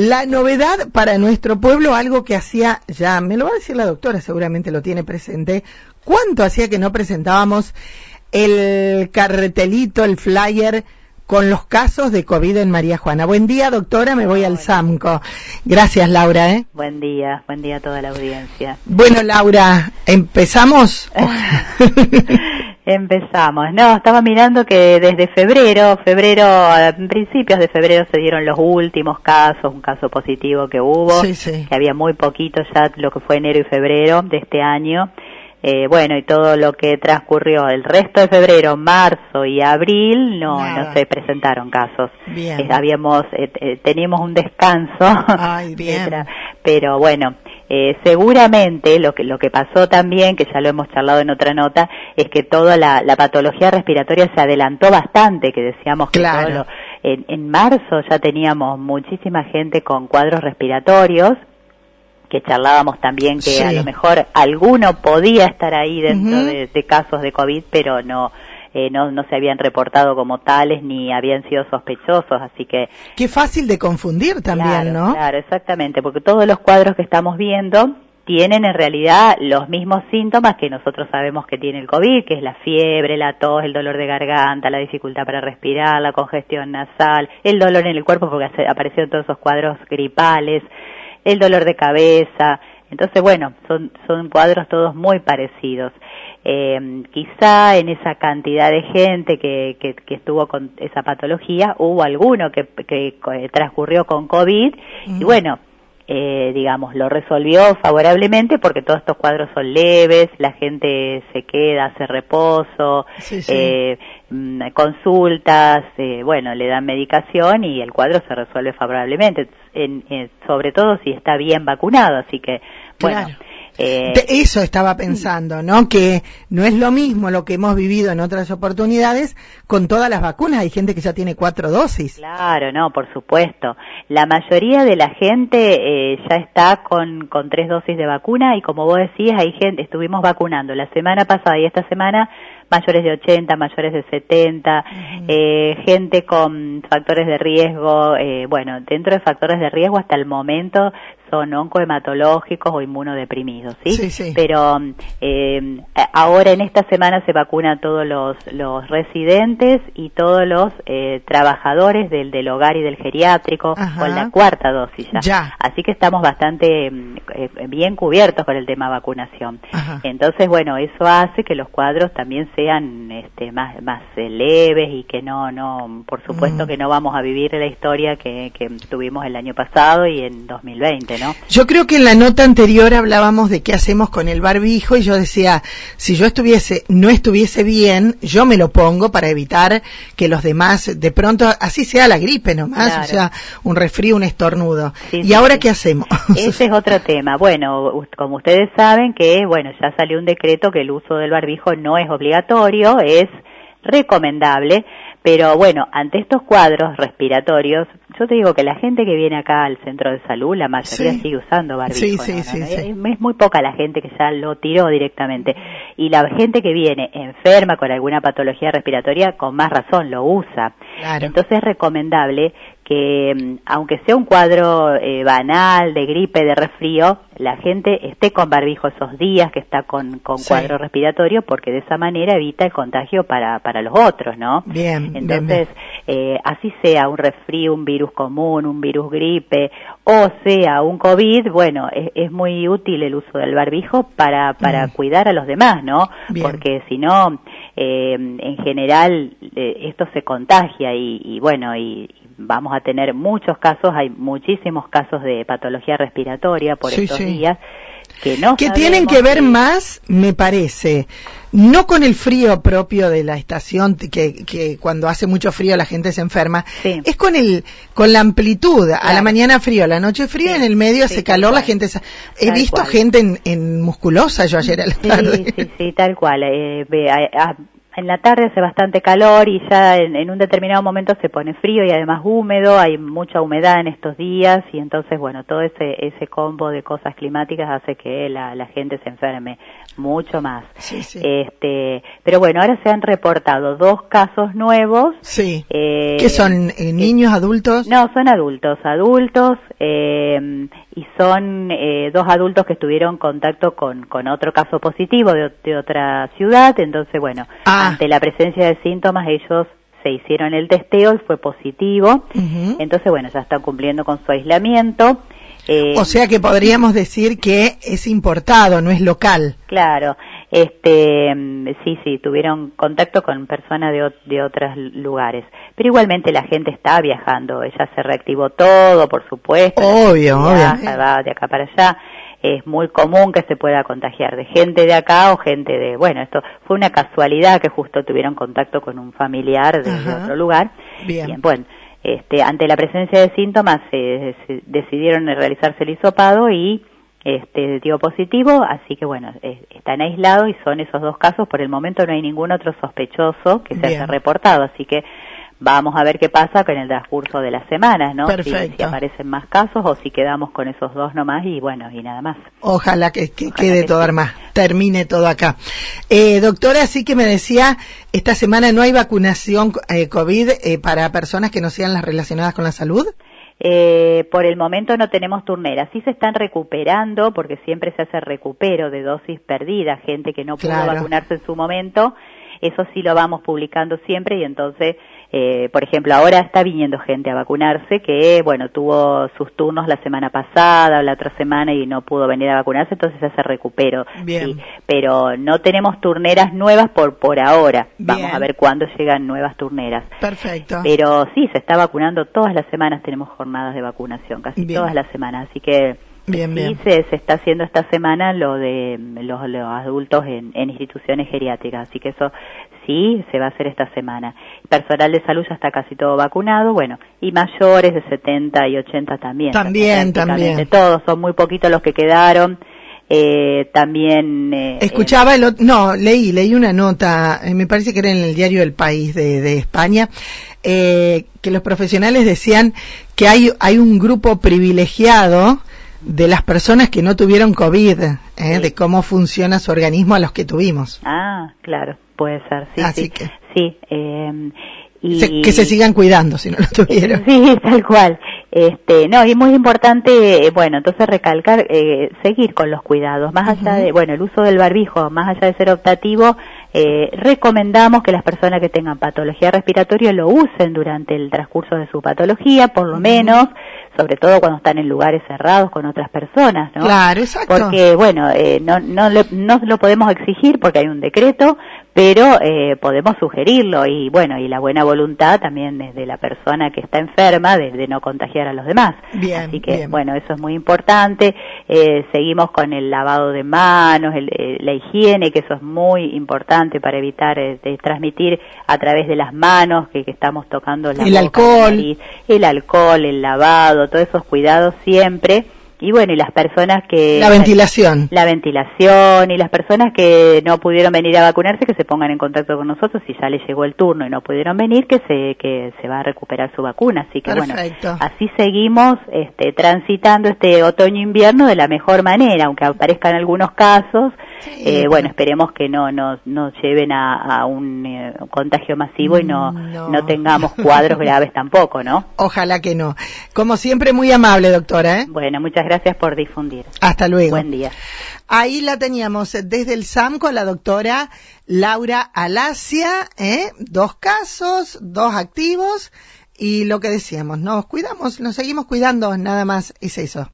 La novedad para nuestro pueblo, algo que hacía ya, me lo va a decir la doctora, seguramente lo tiene presente, ¿cuánto hacía que no presentábamos el cartelito, el flyer con los casos de COVID en María Juana. Buen día, doctora, me voy al SAMCO. Gracias, Laura. ¿eh? Buen día, buen día a toda la audiencia. Bueno, Laura, ¿empezamos? Empezamos. No, estaba mirando que desde febrero, febrero, a principios de febrero se dieron los últimos casos, un caso positivo que hubo, que había muy poquito ya lo que fue enero y febrero de este año. Eh, bueno, y todo lo que transcurrió el resto de febrero, marzo y abril, no, no se presentaron casos. Bien. Eh, habíamos, eh, teníamos un descanso. Ay, bien. pero bueno, eh, seguramente lo que, lo que pasó también, que ya lo hemos charlado en otra nota, es que toda la, la patología respiratoria se adelantó bastante, que decíamos que claro. en, en marzo ya teníamos muchísima gente con cuadros respiratorios, que charlábamos también que a lo mejor alguno podía estar ahí dentro de, casos de COVID, pero no, eh, no, no se habían reportado como tales ni habían sido sospechosos, así que... Qué fácil de confundir también, ¿no? Claro, exactamente, porque todos los cuadros que estamos viendo tienen en realidad los mismos síntomas que nosotros sabemos que tiene el COVID, que es la fiebre, la tos, el dolor de garganta, la dificultad para respirar, la congestión nasal, el dolor en el cuerpo porque aparecieron todos esos cuadros gripales, el dolor de cabeza. Entonces, bueno, son, son cuadros todos muy parecidos. Eh, quizá en esa cantidad de gente que, que, que, estuvo con esa patología hubo alguno que, que transcurrió con COVID y bueno, eh, digamos, lo resolvió favorablemente porque todos estos cuadros son leves, la gente se queda, hace reposo, Eh, mm, consultas, eh, bueno, le dan medicación y el cuadro se resuelve favorablemente, en, sobre todo si está bien vacunado, así que, bueno. Eh, eso estaba pensando, ¿no? Que no es lo mismo lo que hemos vivido en otras oportunidades con todas las vacunas. Hay gente que ya tiene cuatro dosis. Claro, no, por supuesto. La mayoría de la gente eh, ya está con, con tres dosis de vacuna y como vos decís, hay gente, estuvimos vacunando la semana pasada y esta semana mayores de 80, mayores de 70, eh, gente con factores de riesgo, eh, bueno, dentro de factores de riesgo hasta el momento son oncohematológicos o inmunodeprimidos, ¿sí? sí, sí. Pero eh, ahora en esta semana se vacuna a todos los, los residentes y todos los eh, trabajadores del, del hogar y del geriátrico con la cuarta dosis ya. Así que estamos bastante eh, bien cubiertos con el tema vacunación. Entonces, bueno, eso hace que los cuadros también sean este, más, más eh, leves y que no, no, por supuesto mm. que no vamos a vivir la historia que, que tuvimos el año pasado y en 2020, yo creo que en la nota anterior hablábamos de qué hacemos con el barbijo y yo decía, si yo estuviese, no estuviese bien, yo me lo pongo para evitar que los demás, de pronto, así sea la gripe nomás, o sea, un resfrío, un estornudo. ¿Y ahora qué hacemos? Ese es otro tema. Bueno, como ustedes saben que, bueno, ya salió un decreto que el uso del barbijo no es obligatorio, es recomendable, pero bueno, ante estos cuadros respiratorios, yo te digo que la gente que viene acá al centro de salud, la mayoría sigue usando barbijo. es, muy poca la gente que ya lo tiró directamente. Y la gente que viene enferma con alguna patología respiratoria, con más razón lo usa. Entonces es recomendable que mm, aunque sea un cuadro eh, banal de gripe, de resfrío, la gente esté con barbijo esos días que está con, con cuadro respiratorio porque de esa manera evita el contagio para, para los otros, ¿no? Bien. Entonces, Eh, así sea un resfrío, un virus común, un virus gripe o sea un COVID, bueno, es, es muy útil el uso del barbijo para, para mm. cuidar a los demás, ¿no? Porque si no, eh, en general eh, esto se contagia y, y bueno, y, vamos a tener muchos casos, hay muchísimos casos de patología respiratoria por estos días que no. Que tienen que ver más, me parece, no con el frío propio de la estación, que, que cuando hace mucho frío la gente se enferma, es con el con la amplitud, a la mañana frío, a la noche frío, en el medio hace calor, la gente... He visto gente en, musculosa yo ayer a la tarde. Sí, sí, tal cual. Eh, en la tarde hace bastante calor y ya en, un determinado momento se pone frío y además húmedo, hay mucha humedad en estos días y entonces, bueno, todo ese, ese combo de cosas climáticas hace que la, la gente se enferme mucho más. Sí, sí. Este, pero bueno, ahora se han reportado dos casos nuevos. Sí. Eh, ¿Qué son eh, niños, adultos? No, son adultos, adultos eh, y son eh, dos adultos que estuvieron en contacto con, con otro caso positivo de, de otra ciudad. Entonces, bueno, ah. Ante la presencia de síntomas ellos se hicieron el testeo y fue positivo. Entonces, bueno, ya están cumpliendo con su aislamiento. Eh, o sea que podríamos decir que es importado, no es local. Claro, este, sí, sí, tuvieron contacto con personas de, de otros lugares, pero igualmente la gente está viajando, ella se reactivó todo, por supuesto. Obvio, obvio. Va de acá para allá. Es muy común que se pueda contagiar de gente de acá o gente de, bueno, esto fue una casualidad que justo tuvieron contacto con un familiar de, otro lugar. Bien. bueno, este, ante la presencia de síntomas se, decidieron realizarse el hisopado y este, dio positivo, así que bueno, están aislados y son esos dos casos. Por el momento no hay ningún otro sospechoso que se haya reportado, así que vamos a ver qué pasa con el transcurso de las semanas, ¿no? Si, aparecen más casos o si quedamos con esos dos nomás y bueno, y nada más. Ojalá que, quede todo más, termine todo acá. Eh, doctora, sí que me decía, esta semana no hay vacunación eh, COVID eh, para personas que no sean las relacionadas con la salud. Eh, por el momento no tenemos turneras. Sí se están recuperando, porque siempre se hace recupero de dosis perdidas, gente que no pudo vacunarse en su momento. Eso sí lo vamos publicando siempre y entonces eh, por ejemplo, ahora está viniendo gente a vacunarse que, bueno, tuvo sus turnos la semana pasada o la otra semana y no pudo venir a vacunarse, entonces hace recupero. Bien. Pero no tenemos turneras nuevas por, por ahora. Vamos a ver cuándo llegan nuevas turneras. Perfecto. Pero sí, se está vacunando todas las semanas, tenemos jornadas de vacunación, casi todas las semanas. Así que Bien, bien. Se, se, está haciendo esta semana lo de los, los adultos en, en, instituciones geriátricas, así que eso sí se va a hacer esta semana. Personal de salud ya está casi todo vacunado, bueno, y mayores de 70 y 80 también. También, también. Todos, son muy poquitos los que quedaron. Eh, también eh, escuchaba el no leí leí una nota eh, me parece que era en el diario El País de, de España eh, que los profesionales decían que hay hay un grupo privilegiado de las personas que no tuvieron COVID, ¿eh? de cómo funciona su organismo a los que tuvimos. Ah, claro, puede ser, sí. Así sí. que. Sí, eh, y... que se sigan cuidando si no lo tuvieron. Sí, tal cual. Este, no, y muy importante, eh, bueno, entonces recalcar, eh, seguir con los cuidados, más allá de, bueno, el uso del barbijo, más allá de ser optativo, eh, recomendamos que las personas que tengan patología respiratoria lo usen durante el transcurso de su patología, por lo menos, sobre todo cuando están en lugares cerrados con otras personas, ¿no? Claro, exacto. Porque, bueno, eh, no, no, no lo podemos exigir porque hay un decreto, pero eh, podemos sugerirlo y bueno y la buena voluntad también desde la persona que está enferma de, no contagiar a los demás. Bien, así que bueno eso es muy importante. Eh, seguimos con el lavado de manos eh, la higiene que eso es muy importante para evitar transmitir a través de las manos que, estamos tocando la el alcohol. el alcohol el lavado todos esos cuidados siempre y bueno, y las personas que... La ventilación. La ventilación y las personas que no pudieron venir a vacunarse que se pongan en contacto con nosotros si ya les llegó el turno y no pudieron venir que se que se va a recuperar su vacuna. Así que bueno, así seguimos este, transitando este otoño-invierno de la mejor manera, aunque aparezcan algunos casos eh, bueno, esperemos que no nos no lleven a, un eh, contagio masivo y no, no, tengamos cuadros graves tampoco, ¿no? Ojalá que no. Como siempre, muy amable, doctora. ¿eh? Bueno, muchas gracias por difundir. Hasta luego. Buen día. Ahí la teníamos desde el SAMCO, la doctora Laura Alacia, ¿eh? dos casos, dos activos y lo que decíamos, nos cuidamos, nos seguimos cuidando, nada más es eso.